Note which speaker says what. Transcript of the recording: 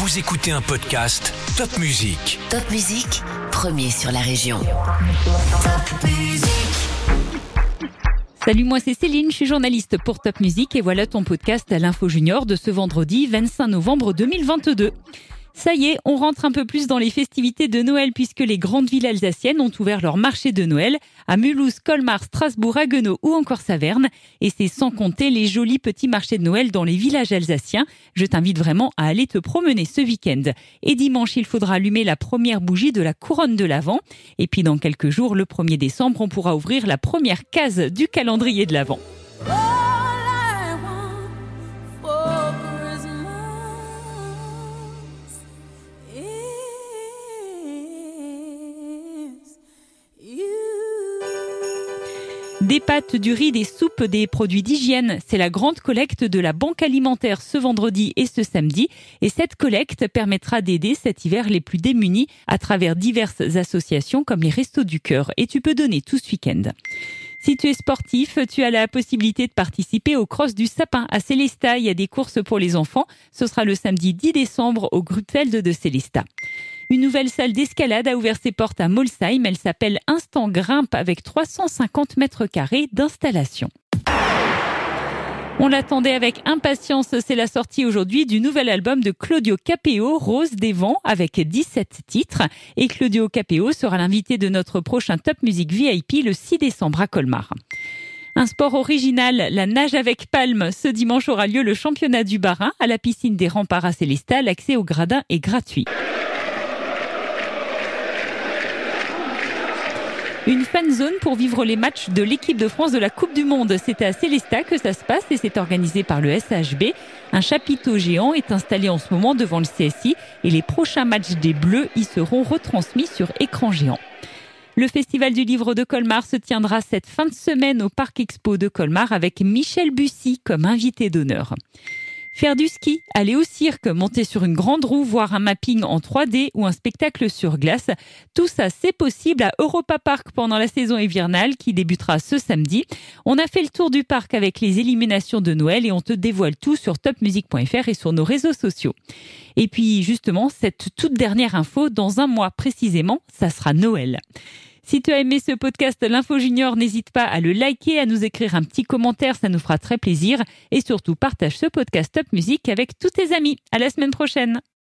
Speaker 1: Vous écoutez un podcast Top Music.
Speaker 2: Top Musique, premier sur la région. Top Musique.
Speaker 3: Salut, moi c'est Céline, je suis journaliste pour Top Music et voilà ton podcast à l'Info Junior de ce vendredi 25 novembre 2022. Ça y est, on rentre un peu plus dans les festivités de Noël puisque les grandes villes alsaciennes ont ouvert leur marché de Noël à Mulhouse, Colmar, Strasbourg, Haguenau ou encore Saverne. Et c'est sans compter les jolis petits marchés de Noël dans les villages alsaciens. Je t'invite vraiment à aller te promener ce week-end. Et dimanche, il faudra allumer la première bougie de la couronne de l'Avent. Et puis dans quelques jours, le 1er décembre, on pourra ouvrir la première case du calendrier de l'Avent. Des pâtes, du riz, des soupes, des produits d'hygiène. C'est la grande collecte de la Banque alimentaire ce vendredi et ce samedi. Et cette collecte permettra d'aider cet hiver les plus démunis à travers diverses associations comme les Restos du Cœur. Et tu peux donner tout ce week-end. Si tu es sportif, tu as la possibilité de participer au Cross du Sapin à Célesta. Il y a des courses pour les enfants. Ce sera le samedi 10 décembre au Grupfeld de Célesta. Une nouvelle salle d'escalade a ouvert ses portes à Molsheim. Elle s'appelle Instant Grimpe avec 350 mètres carrés d'installation. On l'attendait avec impatience. C'est la sortie aujourd'hui du nouvel album de Claudio Capeo, Rose des Vents, avec 17 titres. Et Claudio Capeo sera l'invité de notre prochain Top Music VIP le 6 décembre à Colmar. Un sport original, la nage avec palme. Ce dimanche aura lieu le championnat du Barin à la piscine des remparts à. L'accès au gradin est gratuit. Une fan zone pour vivre les matchs de l'équipe de France de la Coupe du Monde. C'est à Célestat que ça se passe et c'est organisé par le SHB. Un chapiteau géant est installé en ce moment devant le CSI et les prochains matchs des Bleus y seront retransmis sur écran géant. Le Festival du Livre de Colmar se tiendra cette fin de semaine au Parc Expo de Colmar avec Michel Bussy comme invité d'honneur. Faire du ski, aller au cirque, monter sur une grande roue, voir un mapping en 3D ou un spectacle sur glace, tout ça c'est possible à Europa Park pendant la saison hivernale qui débutera ce samedi. On a fait le tour du parc avec les éliminations de Noël et on te dévoile tout sur topmusic.fr et sur nos réseaux sociaux. Et puis justement, cette toute dernière info, dans un mois précisément, ça sera Noël. Si tu as aimé ce podcast L'Info Junior, n'hésite pas à le liker, à nous écrire un petit commentaire, ça nous fera très plaisir. Et surtout, partage ce podcast Top Music avec tous tes amis. À la semaine prochaine.